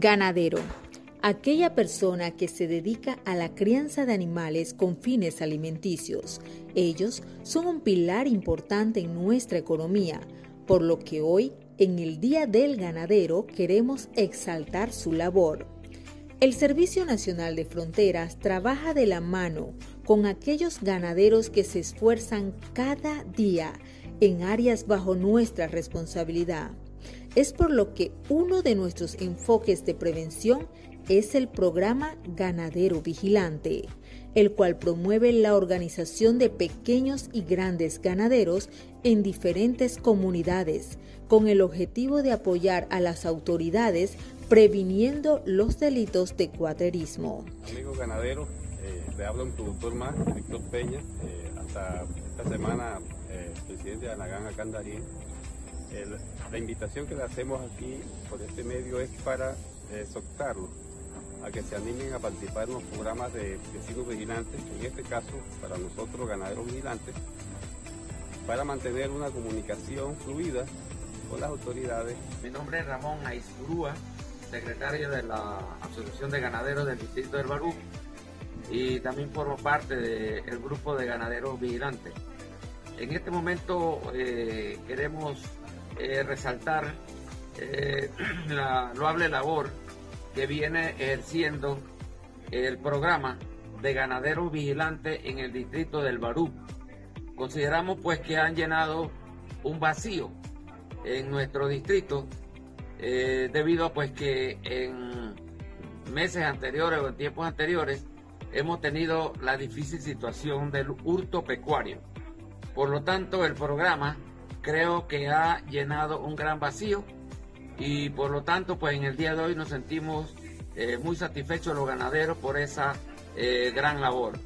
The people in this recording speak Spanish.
Ganadero. Aquella persona que se dedica a la crianza de animales con fines alimenticios. Ellos son un pilar importante en nuestra economía, por lo que hoy, en el Día del Ganadero, queremos exaltar su labor. El Servicio Nacional de Fronteras trabaja de la mano con aquellos ganaderos que se esfuerzan cada día en áreas bajo nuestra responsabilidad. Es por lo que uno de nuestros enfoques de prevención es el programa Ganadero Vigilante, el cual promueve la organización de pequeños y grandes ganaderos en diferentes comunidades, con el objetivo de apoyar a las autoridades previniendo los delitos de cuaterismo. Amigos ganaderos, eh, le habla un productor más, Víctor Peña, eh, hasta esta semana eh, presidente de Anagán Candarín la invitación que le hacemos aquí por este medio es para exhortarlos a que se animen a participar en los programas de vecinos vigilantes, en este caso para nosotros ganaderos vigilantes, para mantener una comunicación fluida con las autoridades. Mi nombre es Ramón Aizurúa, secretario de la Asociación de Ganaderos del Distrito del Barú y también formo parte del grupo de ganaderos vigilantes. En este momento eh, queremos eh, resaltar eh, la loable labor que viene ejerciendo el programa de ganaderos vigilantes en el distrito del Barú. Consideramos pues que han llenado un vacío en nuestro distrito eh, debido a pues que en meses anteriores o en tiempos anteriores hemos tenido la difícil situación del hurto pecuario. Por lo tanto, el programa creo que ha llenado un gran vacío y por lo tanto pues en el día de hoy nos sentimos eh, muy satisfechos los ganaderos por esa eh, gran labor.